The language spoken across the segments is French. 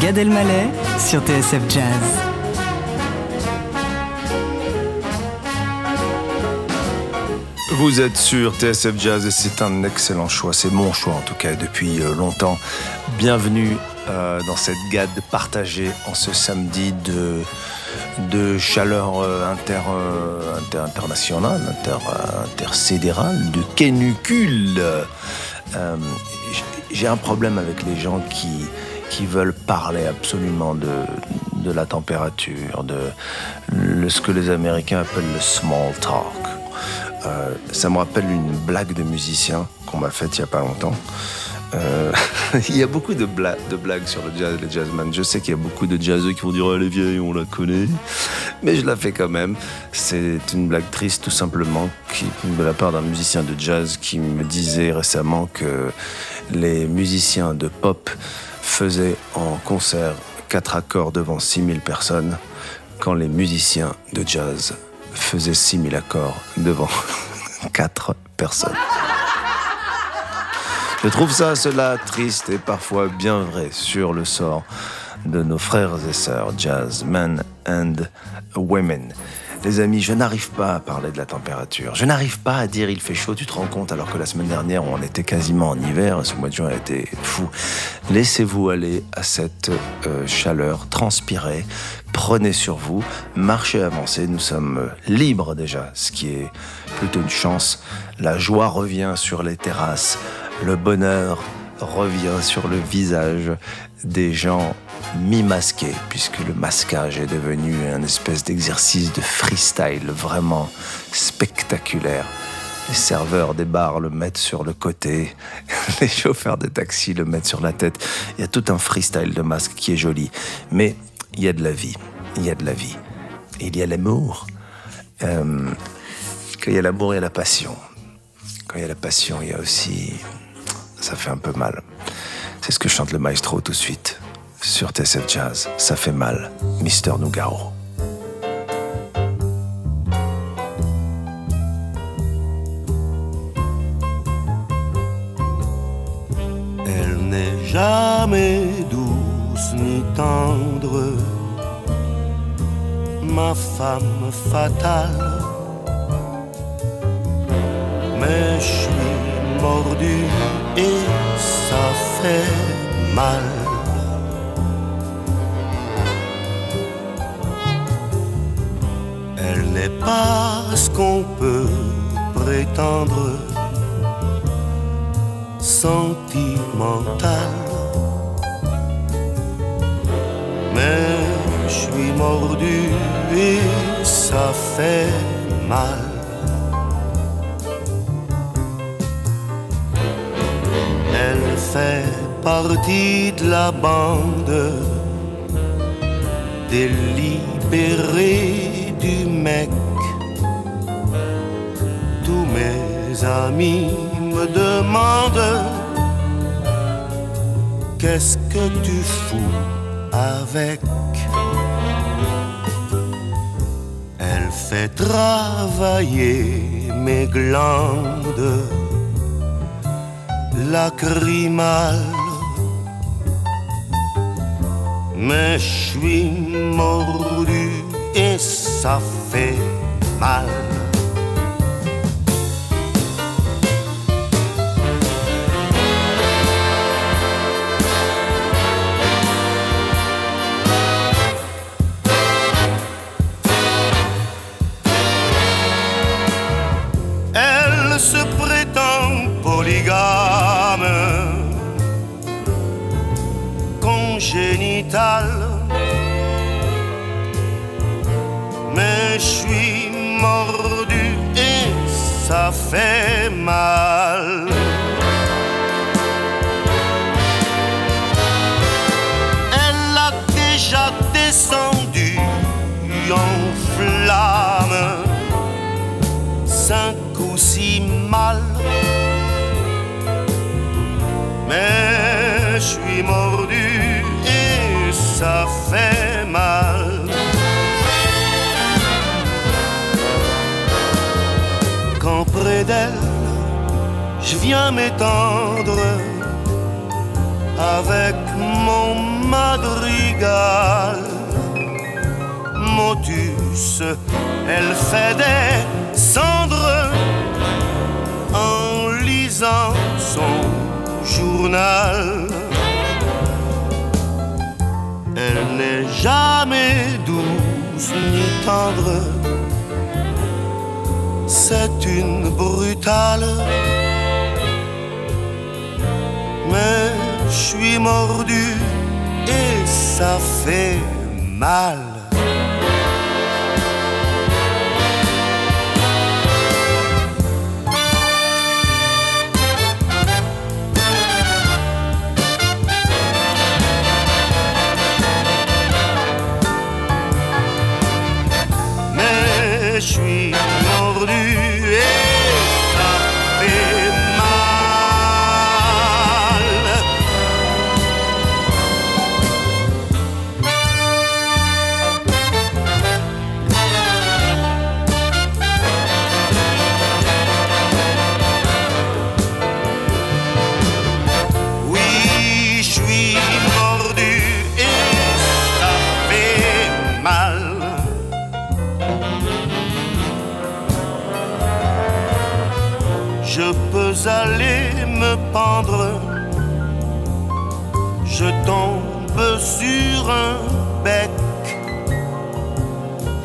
Gad Elmaleh sur TSF Jazz. Vous êtes sur TSF Jazz et c'est un excellent choix, c'est mon choix en tout cas depuis euh, longtemps. Bienvenue euh, dans cette gade partagée en ce samedi de, de chaleur euh, inter, inter, internationale, inter, intercédérale, de canicule. J'ai un problème avec les gens qui, qui veulent parler absolument de, la température, de ce que les Américains appellent le small talk. Euh, ça me rappelle une blague de musicien qu'on m'a faite il n'y a pas longtemps. Euh, il y a beaucoup de, blagues sur le jazz, les jazzman. Je sais qu'il y a beaucoup de jazzeux qui vont dire oh, elle est vieille, on la connaît. Mais je la fais quand même. C'est une blague triste, tout simplement, qui, de la part d'un musicien de jazz qui me disait récemment que les musiciens de pop faisaient en concert quatre accords devant 6000 personnes, quand les musiciens de jazz faisait 6000 accords devant 4 personnes. Je trouve ça, cela, triste et parfois bien vrai sur le sort de nos frères et sœurs jazzmen and women. Les amis, je n'arrive pas à parler de la température. Je n'arrive pas à dire il fait chaud, tu te rends compte, alors que la semaine dernière, on était quasiment en hiver, ce mois de juin a été fou. Laissez-vous aller à cette euh, chaleur, transpirez, prenez sur vous, marchez, avancez. Nous sommes libres déjà, ce qui est plutôt une chance. La joie revient sur les terrasses, le bonheur revient sur le visage des gens mi-masqués, puisque le masquage est devenu un espèce d'exercice de freestyle vraiment spectaculaire. Les serveurs des bars le mettent sur le côté, les chauffeurs de taxi le mettent sur la tête. Il y a tout un freestyle de masque qui est joli. Mais il y a de la vie, il y a de la vie. il y a l'amour. Euh, quand il y a l'amour, il y a la passion. Quand il y a la passion, il y a aussi... Ça fait un peu mal. C'est ce que chante le maestro tout de suite. Sur TSF Jazz, ça fait mal, Mister Nougaro. Elle n'est jamais douce ni tendre, ma femme fatale. Mais je suis mordu et ça fait mal. Elle n'est pas ce qu'on peut prétendre sentimentale. Mais je suis mordu et ça fait mal. Elle fait partie de la bande délibérée du mec. Tous mes amis me demandent Qu'est-ce que tu fous avec? Elle fait travailler mes glandes lacrymales. Mais je suis mordu et ça fait mal. fait mal. Elle a déjà descendu en flamme cinq ou six mal. Mais je suis mordu et ça fait mal. Viens m'étendre avec mon madrigal. Motus, elle fait des cendres en lisant son journal. Elle n'est jamais douce ni tendre, c'est une brutale. Mais je suis mordu et ça fait mal. Je peux aller me pendre. Je tombe sur un bec.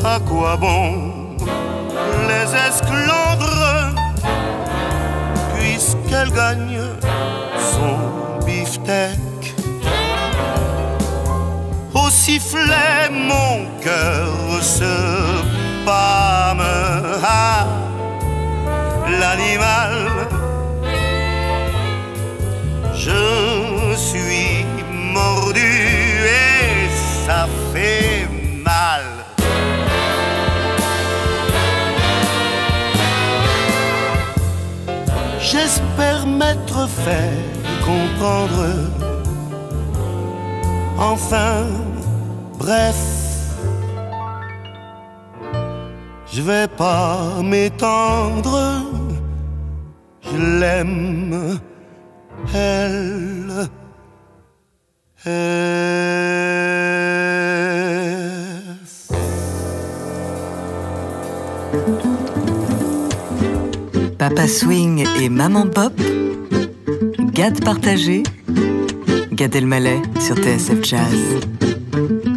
À quoi bon les esclandres? Puisqu'elle gagne son beefsteak? Au sifflet, mon cœur se pâme. L'animal. Je suis mordu et ça fait mal. J'espère m'être fait comprendre. Enfin, bref, je vais pas m'étendre. Papa Swing et Maman Pop, Gad partagé, Gad Elmaleh sur TSF Jazz.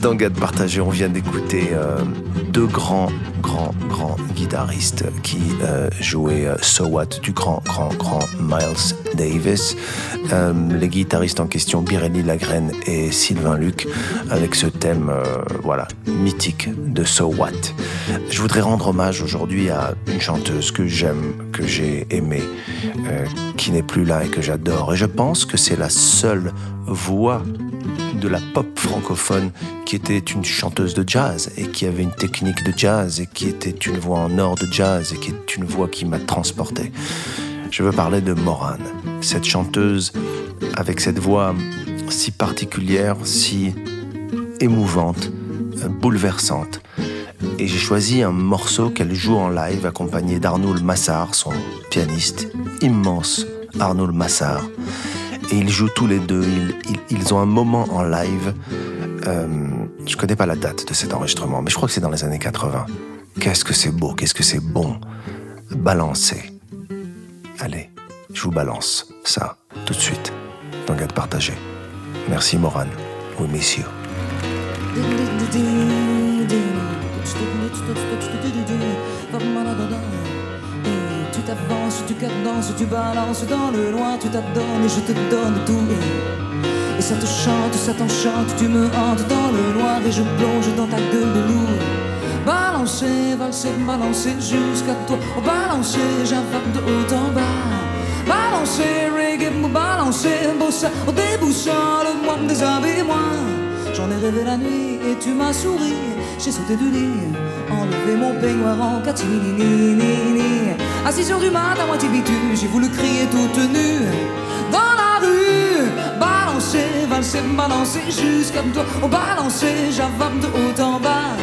Êtes dans Gad Partagé. On vient d'écouter euh, deux grands, grands, grands guitaristes qui euh, jouaient euh, So What du grand, grand, grand Miles Davis. les guitaristes en question, Birelli Lagrène et Sylvain Luc, avec ce thème, voilà, mythique de So What. Je voudrais rendre hommage aujourd'hui à une chanteuse que j'aime, que j'ai aimée, qui n'est plus là et que j'adore. Et je pense que c'est la seule voix de la pop francophone qui était une chanteuse de jazz et qui avait une technique de jazz et qui était une voix en or de jazz et qui est une voix qui m'a transporté. Je veux parler de Morane, cette chanteuse avec cette voix si particulière, si émouvante, bouleversante. Et j'ai choisi un morceau qu'elle joue en live accompagné d'Arnoul Massard, son pianiste immense, Arnoul Massard et ils jouent tous les deux. Ils, ont un moment en live. Euh, je connais pas la date de cet enregistrement, mais je crois que c'est dans les années 80. Qu'est-ce que c'est beau, qu'est-ce que c'est bon. Balancer. Allez, je vous balance ça tout de suite dans Garde Partagé. Merci Moran. We miss you. Tu t'avances, tu cadences, tu balances dans le noir, tu t'adonnes et je te donne tout. Et, ça te chante, ça t'enchante, tu me hantes dans le noir et je plonge dans ta gueule de loup. Balancer, valser, balancer jusqu'à toi. Oh, balancer, j'invente de haut en bas. Balancer, reggae, balancer, bossa, oh, déboussole-moi, déshabille-moi. J'en ai rêvé la nuit et tu m'as souri. J'ai sauté du lit, enlevé mon peignoir en catimini. Assis sur du mat à moitié bitu, j'ai voulu crier toute nue. Dans la rue, balancer, valser, balancer jusqu'à toi. Oh, balancer, j'avale de haut en bas.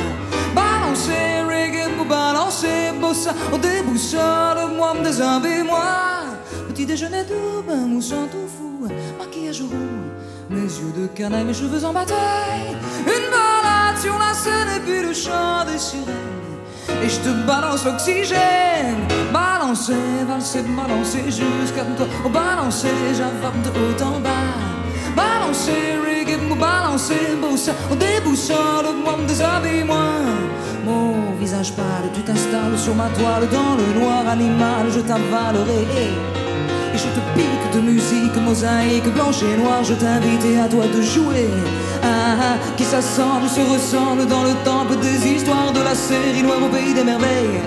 Balancer, reggae, balancer, bossa. Oh, déboussole-moi, déshabille-moi. Petit déjeuner doux, bain moussant tout fou, maquillage roux. Mes yeux de canaille, mes cheveux en bataille. Une balade sur la scène et puis le chant des sirènes et je te balance l'oxygène. Balancer, valser, balancer jusqu'à toi. Oh, balancer, j'avale de haut en bas. Balancer, reggae, balancer, bossa. Oh, déboussole-moi, déshabille-moi. Mon visage pâle, tu t'installes sur ma toile dans le noir animal, je t'avalerai. Et je te pique de musique, mosaïque, blanche et noire, je t'invite à toi de jouer qui s'assemble, se ressemble dans le temple des histoires de la série noire au pays des merveilles.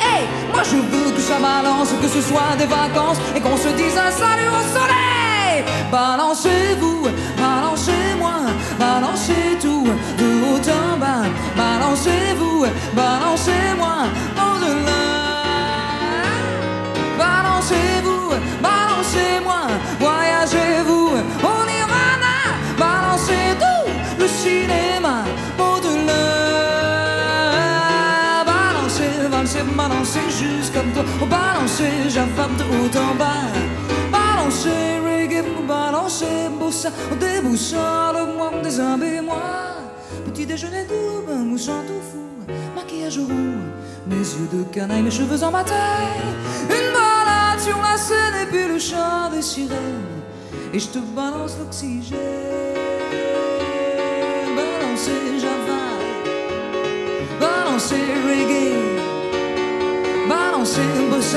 Hey, moi je veux que ça balance, que ce soit des vacances et qu'on se dise un salut au soleil. Balancez-vous, balancez-moi, balancez tout de haut en bas. Balancez-vous, balancez-moi, balancer, j'avale de haut en bas. Balancer, reggae, balancer, bossa. Oh, déboussole-moi, déshabille-moi. Petit déjeuner doux, bain moussant tout fou. Maquillage roux, mes yeux de canaille, mes cheveux en bataille. Une balade sur la scène et puis le chant des sirènes. Et je te balance l'oxygène. Balancer Java, balancer reggae, balancing balance,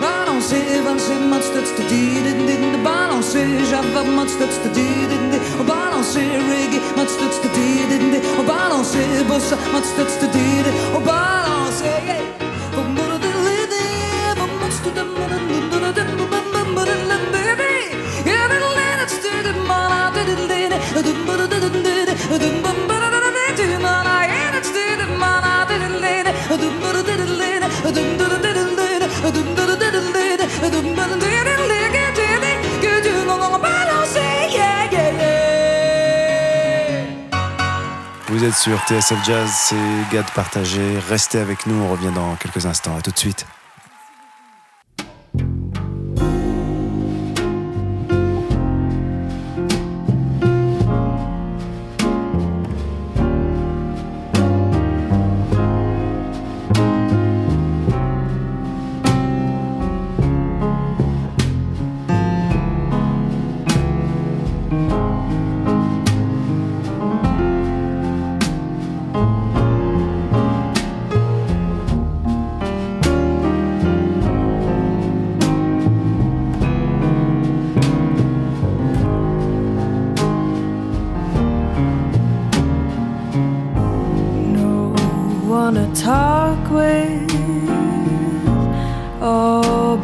Balancer, balancer, wat stuts te dieren, dit de Balance, Java, wat stuts te dieren, dit balancer, reggae, wat stuts te dieren, dit balancer, bossa, wat stuts te dieren, balancer, yeah. Wat moet er leden, wat moet er dan moeten doen, dat het moet er dan baby. Ja, dat laat het sturen, maar laat het leden, dat moet er dan leden, dat moet Vous êtes sur TSF Jazz, c'est Gad Partagé. Restez avec nous, on revient dans quelques instants. À tout de suite.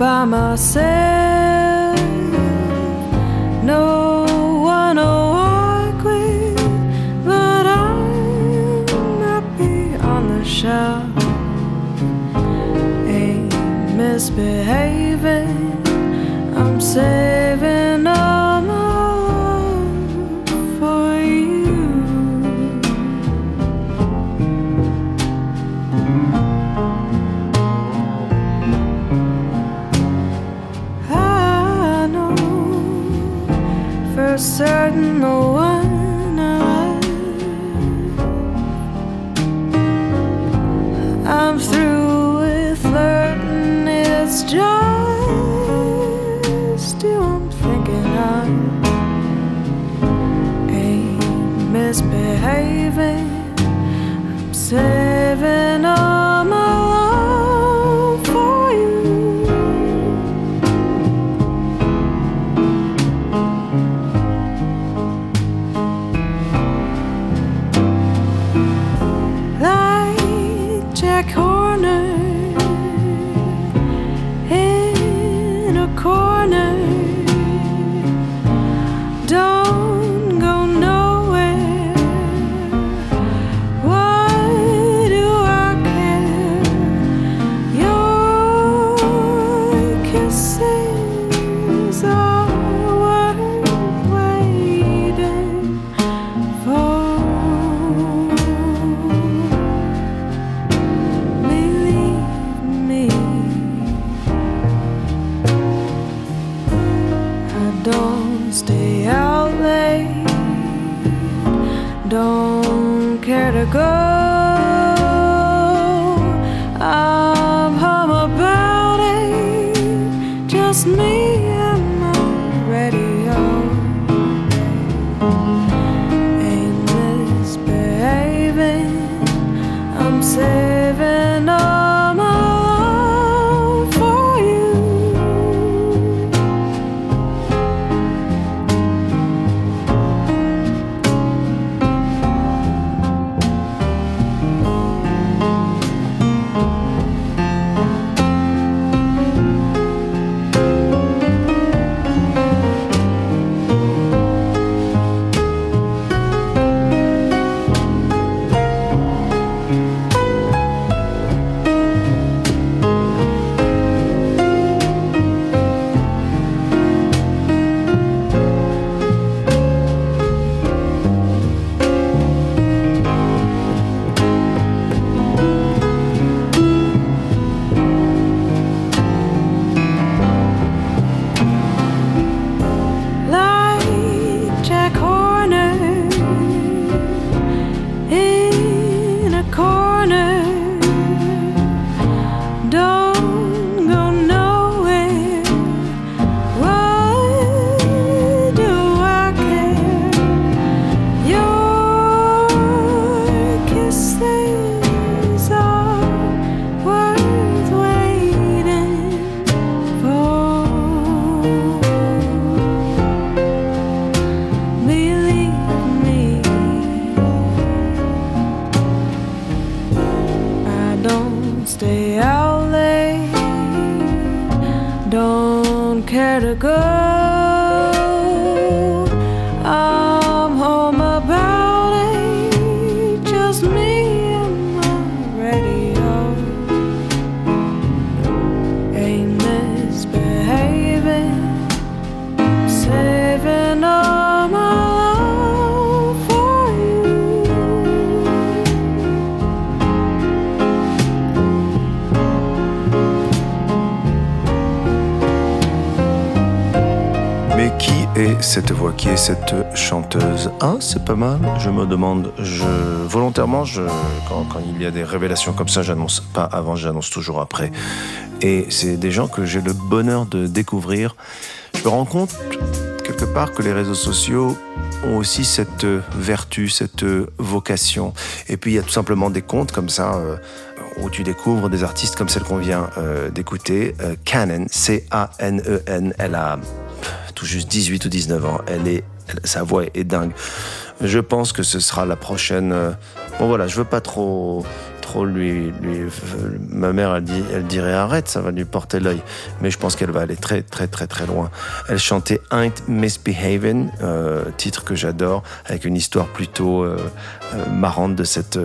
By myself. Qui est cette chanteuse Ah, c'est pas mal. Je me demande. Je volontairement, je, quand, il y a des révélations comme ça, j'annonce pas avant, j'annonce toujours après. Et c'est des gens que j'ai le bonheur de découvrir. Je me rends compte quelque part que les réseaux sociaux ont aussi cette vertu, cette vocation. Et puis il y a tout simplement des comptes comme ça. euh, où tu découvres des artistes comme celle qu'on vient euh, d'écouter, euh, Canon, C-A-N-E-N. Elle a juste 18 ou 19 ans. Elle est, sa voix est dingue. Je pense que ce sera la prochaine. euh, bon voilà, je veux pas trop, lui, ma mère elle dit elle dirait arrête ça va lui porter l'œil. Mais je pense qu'elle va aller très très très très loin. Elle chantait Ain't Misbehavin euh, titre que j'adore avec une histoire plutôt euh, euh, marrante de cette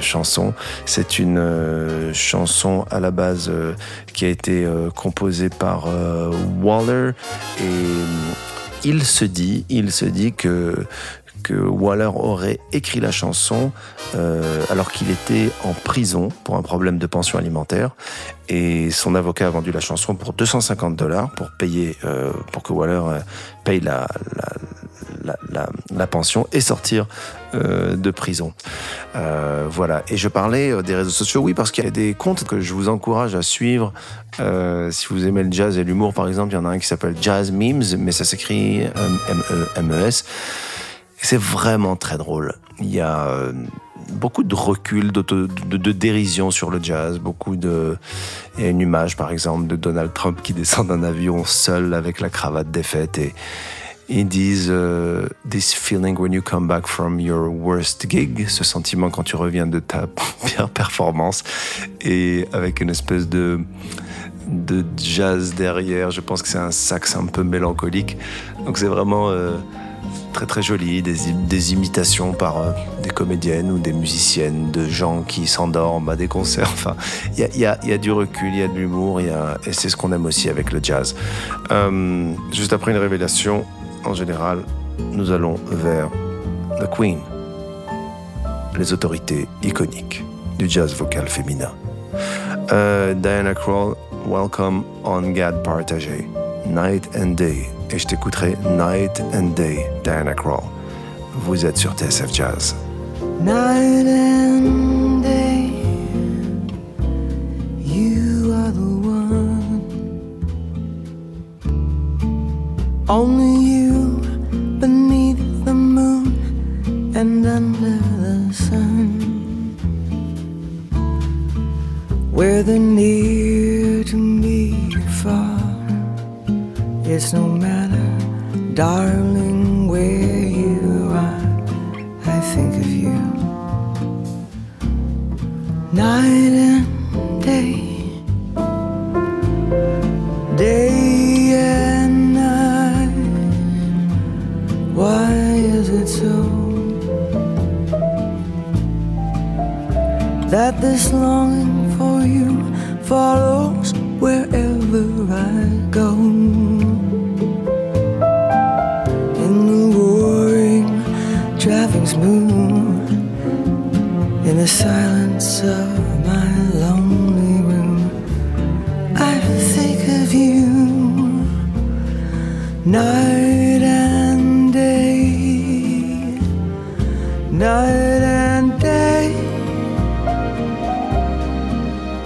chanson. C'est une chanson à la base qui a été composée par Waller. Et il se dit, il se dit que que Waller aurait écrit la chanson euh, alors qu'il était en prison pour un problème de pension alimentaire et son avocat a vendu la chanson pour 250 dollars pour payer euh, pour que Waller euh, paye la, pension et sortir de prison. Voilà. Et je parlais des réseaux sociaux, oui, parce qu'il y a des comptes que je vous encourage à suivre. Si vous aimez le jazz et l'humour, par exemple, il y en a un qui s'appelle Jazz Memes, mais ça s'écrit M-E-M-E-S. C'est vraiment très drôle. Il y a euh, beaucoup de recul, de, dérision sur le jazz, beaucoup de... Il y a une image, par exemple, de Donald Trump qui descend d'un avion seul avec la cravate défaite et ils disent uh, This feeling when you come back from your worst gig, ce sentiment quand tu reviens de ta pire performance, et avec une espèce de de jazz derrière. Je pense que c'est un sax un peu mélancolique. Donc c'est vraiment euh, très très joli, des, imitations par euh, des comédiennes ou des musiciennes, de gens qui s'endorment à des concerts. Enfin, il y a, du recul, il y a de l'humour, et c'est ce qu'on aime aussi avec le jazz. Euh, juste après une révélation, en général, nous allons vers The Queen, les autorités iconiques du jazz vocal féminin. Euh, Diana Krall, welcome on Gad Partagé, Night and Day. Et je t'écouterai Night and Day, Diana Krall. Vous êtes sur TSF Jazz. Night and day, you are the one. Only you beneath the moon and under the sun. Where the near to me it's no matter, darling, where you are. I think of you night and day, day and night. Why is it so that this longing for you follows wherever I go? Driving smooth in the silence of my lonely room. I think of you night and day, night and day,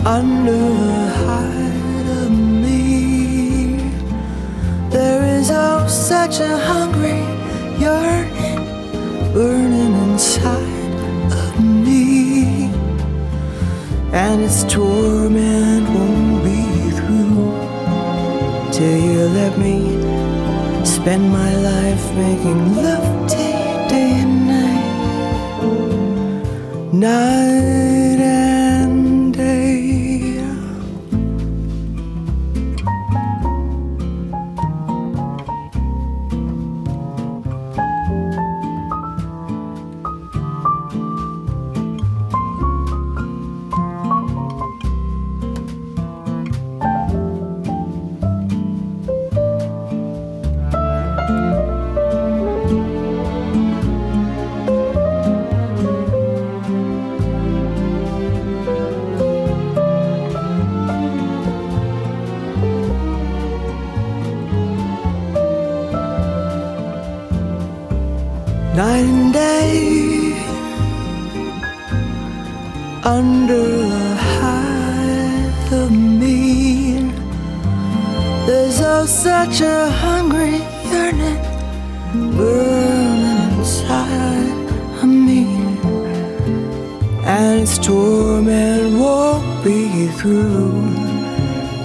under the hide of me. There is oh such a hungry yearning burning inside of me, and its torment won't be through till you let me spend my life making love you day and night, night its torment won't be through.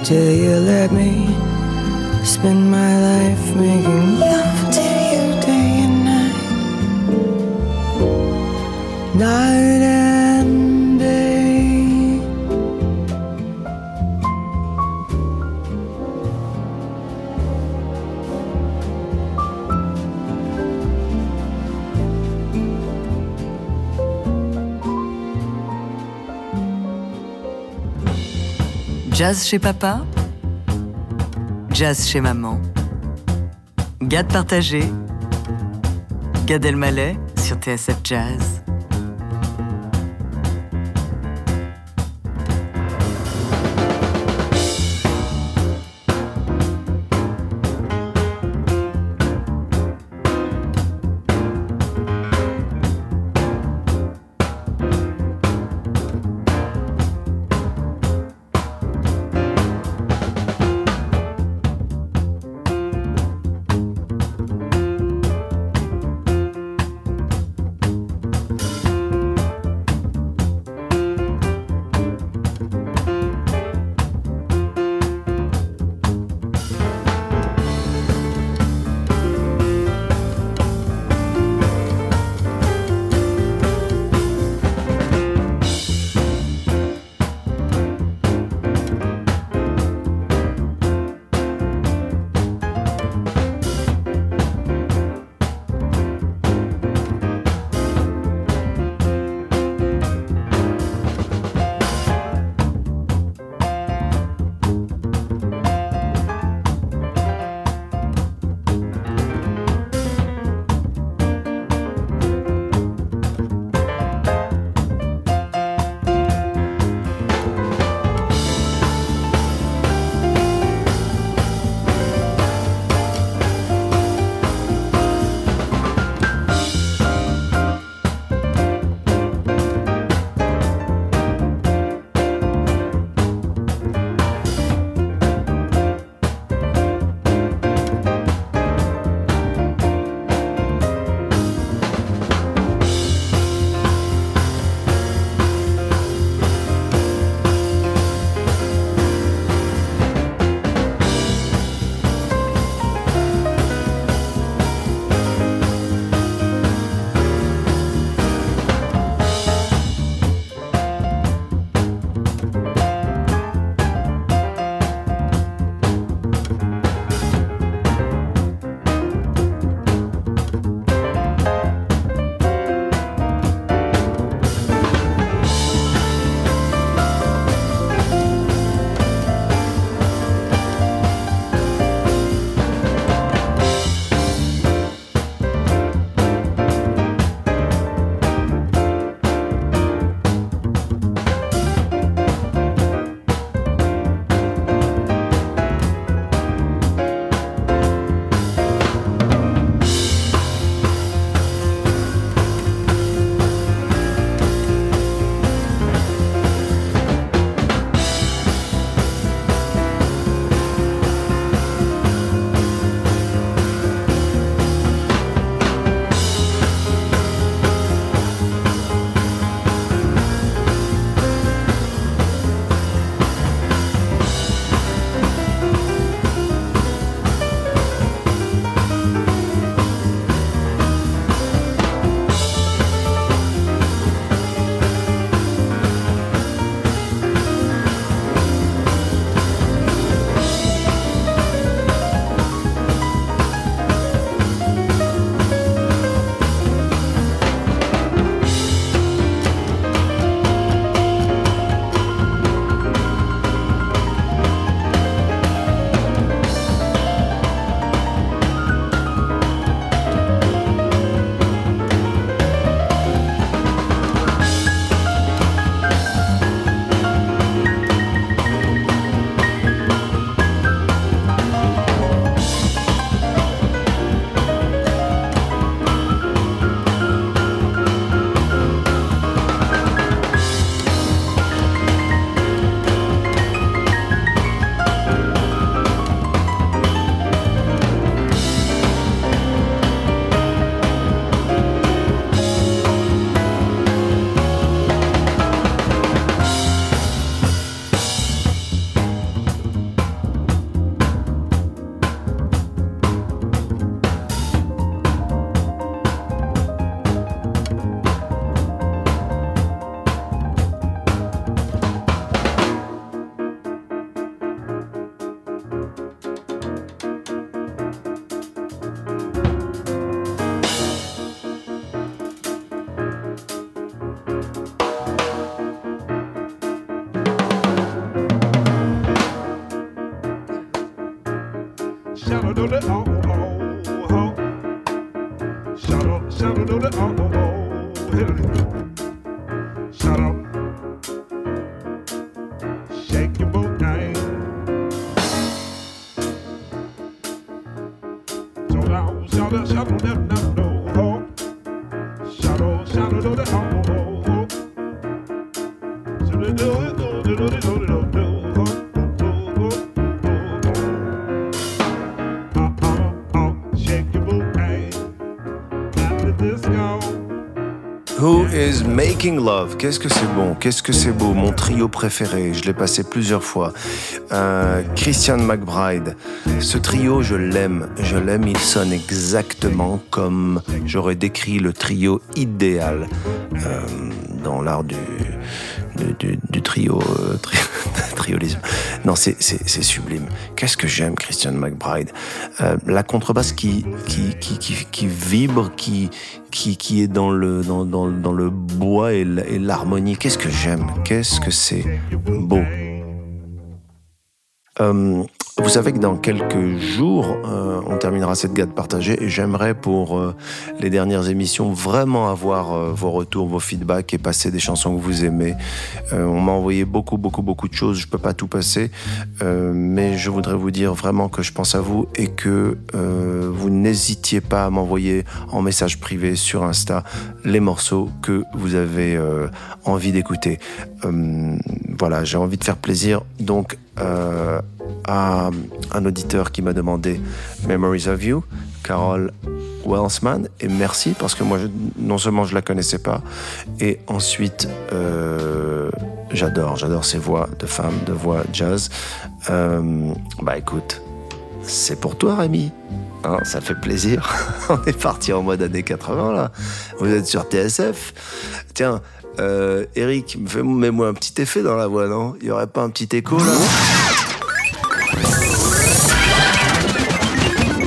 Till you let me spend my life making love to you day and night. Night and Jazz chez papa, jazz chez maman. Gad partagé, Gad Elmaleh sur TSF Jazz. Making Love, qu'est-ce que c'est bon, qu'est-ce que c'est beau, mon trio préféré, je l'ai passé plusieurs fois. Euh, Christian McBride, ce trio, je l'aime, je l'aime, il sonne exactement comme j'aurais décrit le trio idéal euh, dans l'art du, du, trio, euh, Non, c'est sublime. Qu'est-ce que j'aime, Christian McBride? la contrebasse qui, qui, qui, qui, vibre, qui, qui, qui est dans le, dans, dans, dans le bois et l'harmonie. Qu'est-ce que j'aime, qu'est-ce que c'est beau? Euh, vous savez que dans quelques jours, euh, on terminera cette gade partagée et j'aimerais pour euh, les dernières émissions vraiment avoir euh, vos retours, vos feedbacks et passer des chansons que vous aimez. on m'a envoyé beaucoup, beaucoup, beaucoup de choses. Je peux pas tout passer, mais je voudrais vous dire vraiment que je pense à vous et que vous n'hésitiez pas à m'envoyer en message privé sur Insta les morceaux que vous avez envie d'écouter. voilà, j'ai envie de faire plaisir, donc à un auditeur qui m'a demandé Memories of You, Carol Wellsman, et merci parce que moi, non seulement je la connaissais pas, et ensuite, euh, j'adore, j'adore ces voix de femmes, de voix jazz. Euh, bah écoute, c'est pour toi, Rémi. Hein, ça fait plaisir. On est parti en mode années 80 là. Vous êtes sur TSF. Tiens, euh, Eric, mets-moi un petit effet dans la voix, non? Il y aurait pas un petit écho là?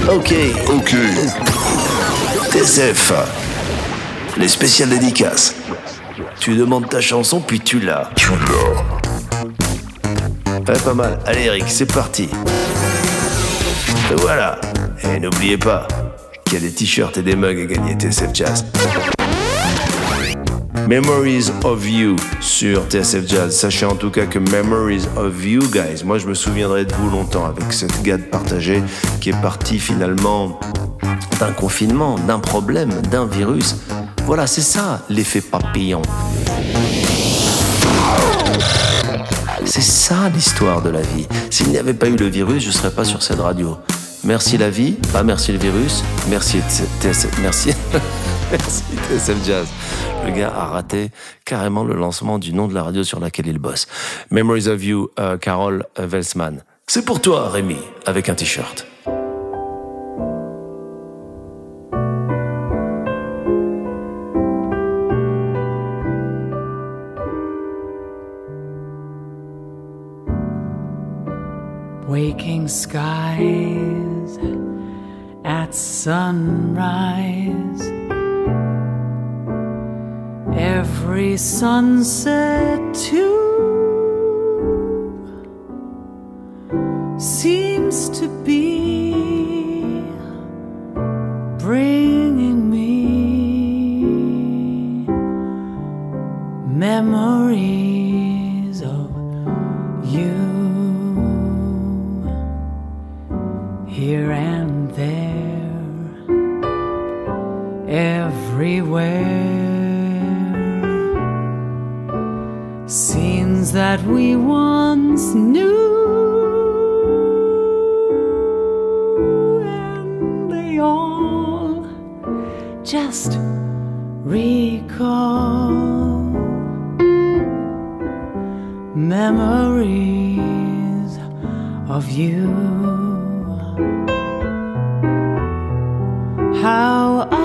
Ok. Ok. TSF. Les spéciales dédicaces. Tu demandes ta chanson, puis tu l'as. Tu l'as. Ouais, pas mal. Allez, Eric, c'est parti. Et voilà. Et n'oubliez pas qu'il y a des t-shirts et des mugs à gagner TSF Jazz. Memories of You sur TSF Jazz. Sachez en tout cas que Memories of You, guys, moi je me souviendrai de vous longtemps avec cette gade partagée qui est partie finalement d'un confinement, d'un problème, d'un virus. Voilà, c'est ça l'effet papillon. C'est ça l'histoire de la vie. S'il n'y avait pas eu le virus, je ne serais pas sur cette radio. Merci la vie, pas merci le virus, merci TSF, merci, merci TSF Jazz le gars a raté carrément le lancement du nom de la radio sur laquelle il bosse. Memories of You, euh, Carol Welsman. C'est pour toi, Rémi, avec un t-shirt. Waking skies at sunrise. Every sunset too seems to be bringing me memories of you here and there everywhere that we once knew, and they all just recall memories of you. How I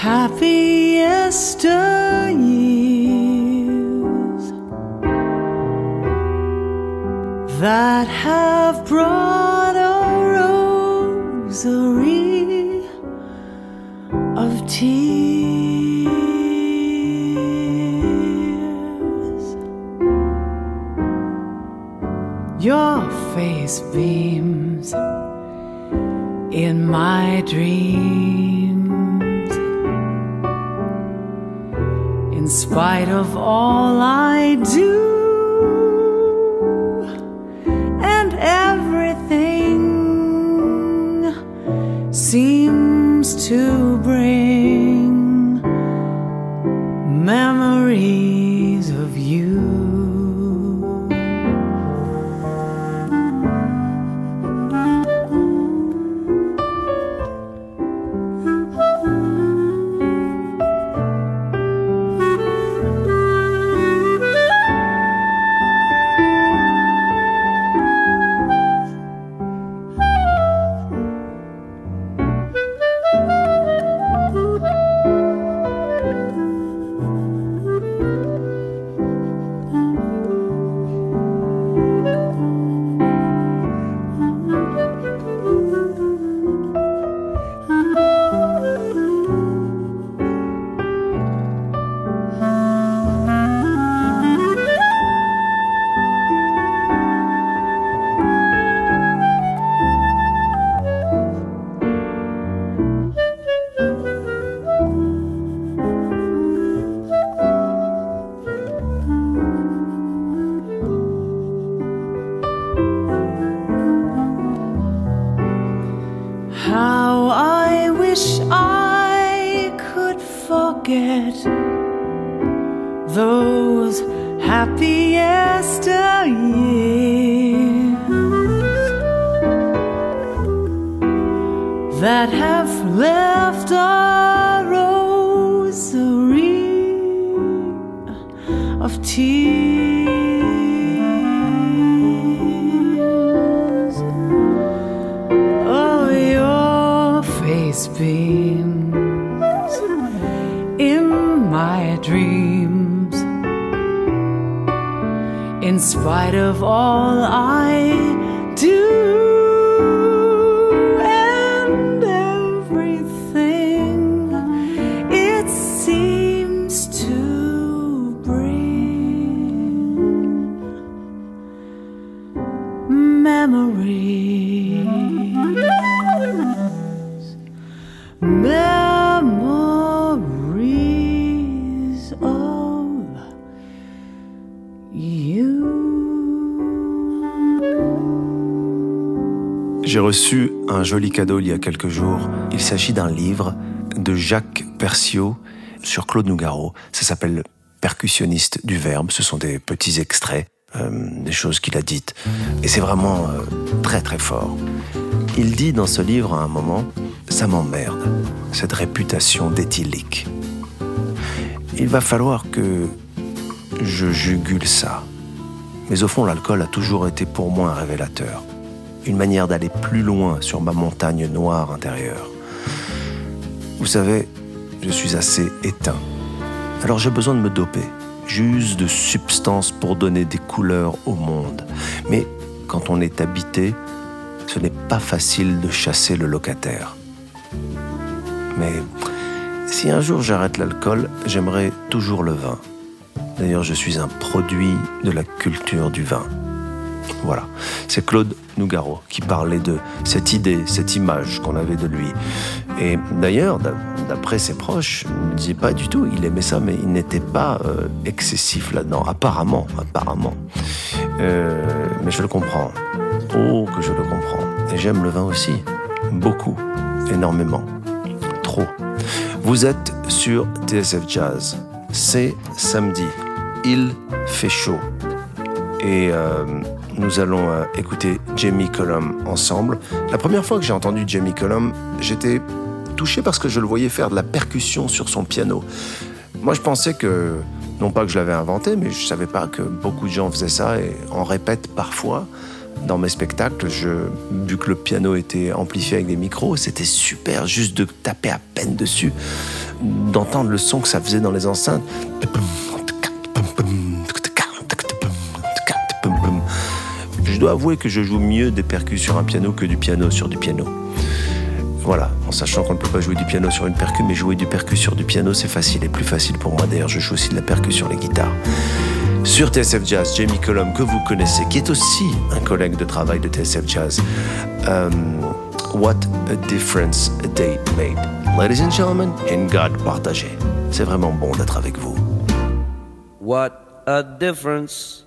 happiest years that have brought a rosary of tears. your face beams in my dreams. Spite of all I do. And everything seems to bring un joli cadeau il y a quelques jours. Il s'agit d'un livre de Jacques Perciot sur Claude Nougaro. Ça s'appelle Percussionniste du Verbe. Ce sont des petits extraits, euh, des choses qu'il a dites. Et c'est vraiment euh, très très fort. Il dit dans ce livre à un moment, ça m'emmerde, cette réputation d'éthylique. Il va falloir que je jugule ça. Mais au fond, l'alcool a toujours été pour moi un révélateur. Une manière d'aller plus loin sur ma montagne noire intérieure. Vous savez, je suis assez éteint. Alors j'ai besoin de me doper. J'use de substances pour donner des couleurs au monde. Mais quand on est habité, ce n'est pas facile de chasser le locataire. Mais si un jour j'arrête l'alcool, j'aimerais toujours le vin. D'ailleurs, je suis un produit de la culture du vin. Voilà, c'est Claude Nougaro qui parlait de cette idée, cette image qu'on avait de lui. Et d'ailleurs, d'après ses proches, il ne disait pas du tout, il aimait ça, mais il n'était pas euh, excessif là-dedans, apparemment, apparemment. Euh, mais je le comprends. Oh, que je le comprends. Et j'aime le vin aussi. Beaucoup. Énormément. Trop. Vous êtes sur TSF Jazz. C'est samedi. Il fait chaud. Et euh, nous allons euh, écouter Jamie Cullum ensemble. La première fois que j'ai entendu Jamie Cullum, j'étais touché parce que je le voyais faire de la percussion sur son piano. Moi, je pensais que, non pas que je l'avais inventé, mais je savais pas que beaucoup de gens faisaient ça et en répètent parfois dans mes spectacles, je, vu que le piano était amplifié avec des micros, c'était super juste de taper à peine dessus, d'entendre le son que ça faisait dans les enceintes. Dois avouer que je joue mieux des percus sur un piano que du piano sur du piano. Voilà, en sachant qu'on ne peut pas jouer du piano sur une percu, mais jouer du percu sur du piano, c'est facile et plus facile pour moi. D'ailleurs, je joue aussi de la percu sur les guitares. Sur TSF Jazz, Jamie Cullum, que vous connaissez, qui est aussi un collègue de travail de TSF Jazz. Um, what a difference a day made. Ladies and gentlemen, in God partagé. C'est vraiment bon d'être avec vous. What a difference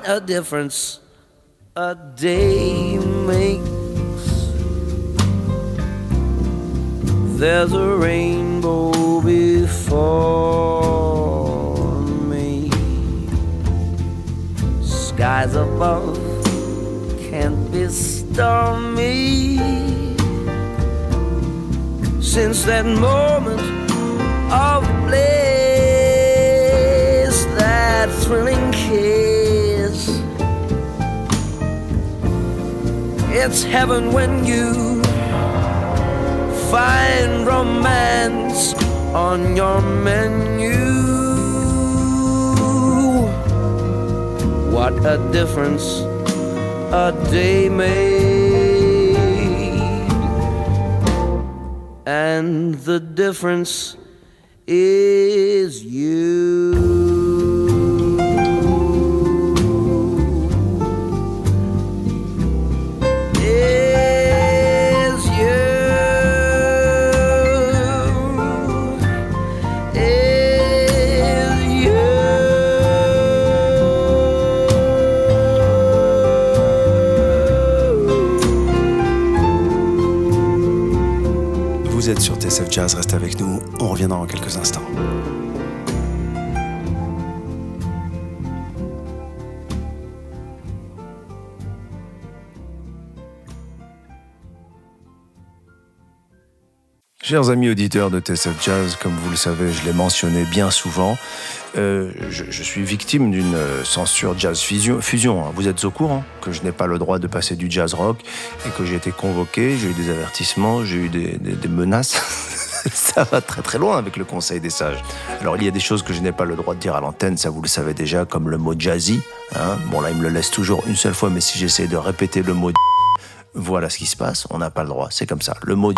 What a difference a day makes. There's a rainbow before me. Skies above can't be stormy. Since that moment of bliss, that thrilling kiss. It's heaven when you find romance on your menu. What a difference a day made, and the difference is you. Jazz, restez avec nous, on revient dans quelques instants. Chers amis auditeurs de TSF Jazz, comme vous le savez, je l'ai mentionné bien souvent, euh, je, suis victime d'une censure jazz fusion. hein. Vous êtes au courant que je n'ai pas le droit de passer du jazz rock et que j'ai été convoqué, j'ai eu des avertissements, j'ai eu des menaces. ça va très très loin avec le Conseil des sages. Alors il y a des choses que je n'ai pas le droit de dire à l'antenne, ça vous le savez déjà, comme le mot jazzy. Hein bon là il me le laisse toujours une seule fois, mais si j'essaie de répéter le mot voilà ce qui se passe, on n'a pas le droit, c'est comme ça. Le mot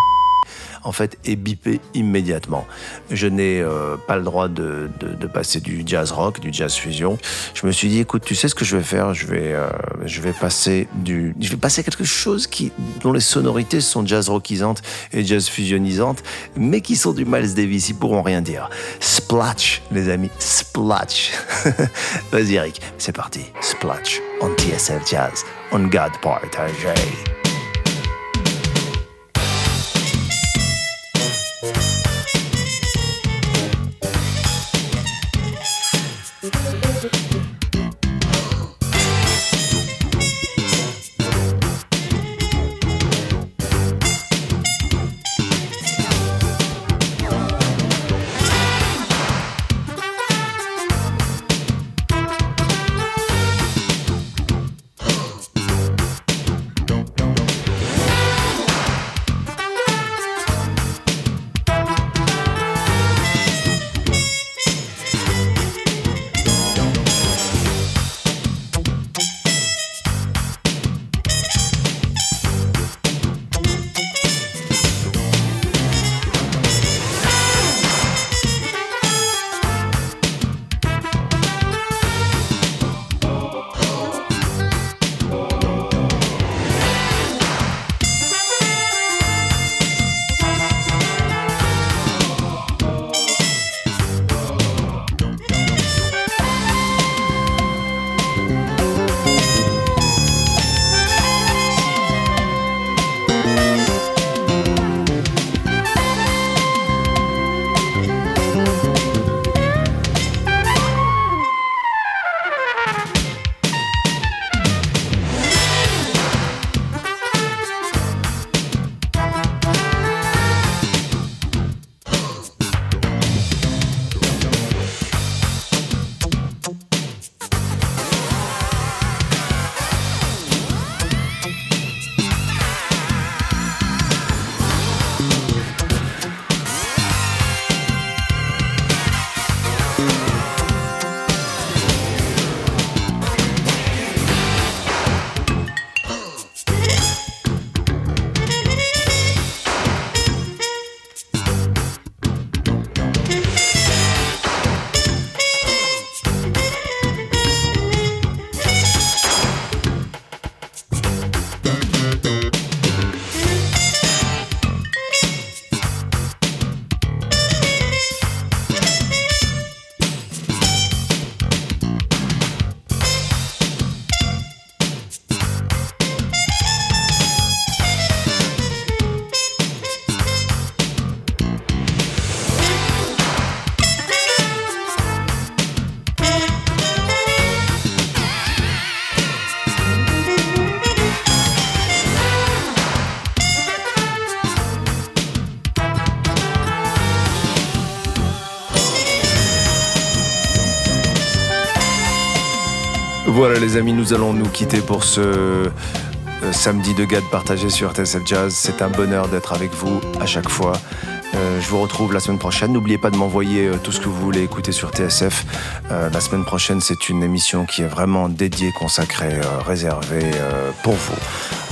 en fait, est bipé immédiatement. Je n'ai euh, pas le droit de, de, passer du jazz rock, du jazz fusion. Je me suis dit, écoute, tu sais ce que je vais faire? Je vais, euh, je vais passer du, je vais passer quelque chose qui, dont les sonorités sont jazz rockisantes et jazz fusionisantes, mais qui sont du Miles Davis. Ils pourront rien dire. Splatch, les amis, splatch. Vas-y, Eric, c'est parti. Splatch on TSF Jazz, on God Partagé. Voilà les amis, nous allons nous quitter pour ce euh, samedi de GAD partagé sur TSF Jazz. C'est un bonheur d'être avec vous à chaque fois. Euh, je vous retrouve la semaine prochaine. N'oubliez pas de m'envoyer euh, tout ce que vous voulez écouter sur TSF. La semaine prochaine, c'est une émission qui est vraiment dédiée, consacrée, réservée pour vous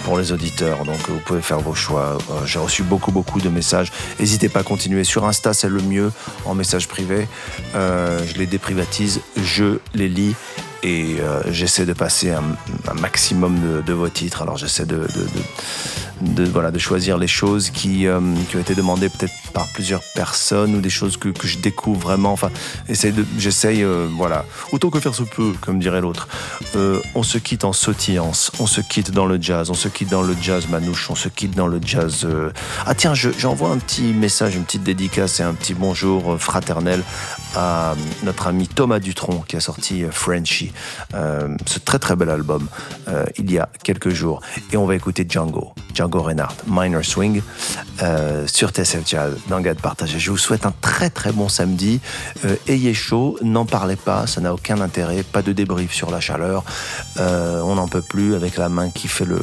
pour les auditeurs. Donc vous pouvez faire vos choix. J'ai reçu beaucoup beaucoup de messages. N'hésitez pas à continuer. Sur Insta, c'est le mieux en message privé. Je les déprivatise, je les lis et euh, j'essaie de passer un, maximum de, vos titres. Alors j'essaie de, voilà, de choisir les choses qui, euh, qui ont été demandées peut-être par plusieurs personnes ou des choses que, je découvre vraiment. Enfin, j'essaye, euh, voilà, autant que faire se peut, comme dirait l'autre. Euh, on se quitte en sautillance, on se quitte dans le jazz, on se quitte dans le jazz manouche, on se quitte dans le jazz. Ah tiens, j'envoie un petit message, une petite dédicace et un petit bonjour fraternel à notre ami Thomas Dutronc qui a sorti Frenchy, euh, ce très très bel album. euh, il y a quelques jours. Et on va écouter Django, Django Reinhardt, Minor Swing, euh, sur TSF Jazz, dans Gade Partagé. Je vous souhaite un très très bon samedi. Euh, ayez chaud, n'en parlez pas, ça n'a aucun intérêt. Pas de débrief sur la chaleur. Euh, on n'en peut plus avec la main qui fait le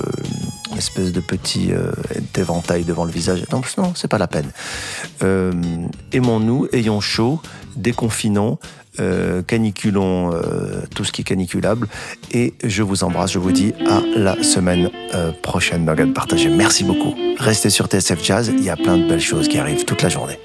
espèce de petit euh, éventail devant le visage. Non, non, c'est pas la peine. Euh, Aimons-nous, ayons chaud, déconfinons, euh, caniculons euh, tout ce qui est caniculable. Et je vous embrasse, je vous dis à la semaine prochaine. Merci beaucoup. Restez sur TSF Jazz, il y a plein de belles choses qui arrivent toute la journée.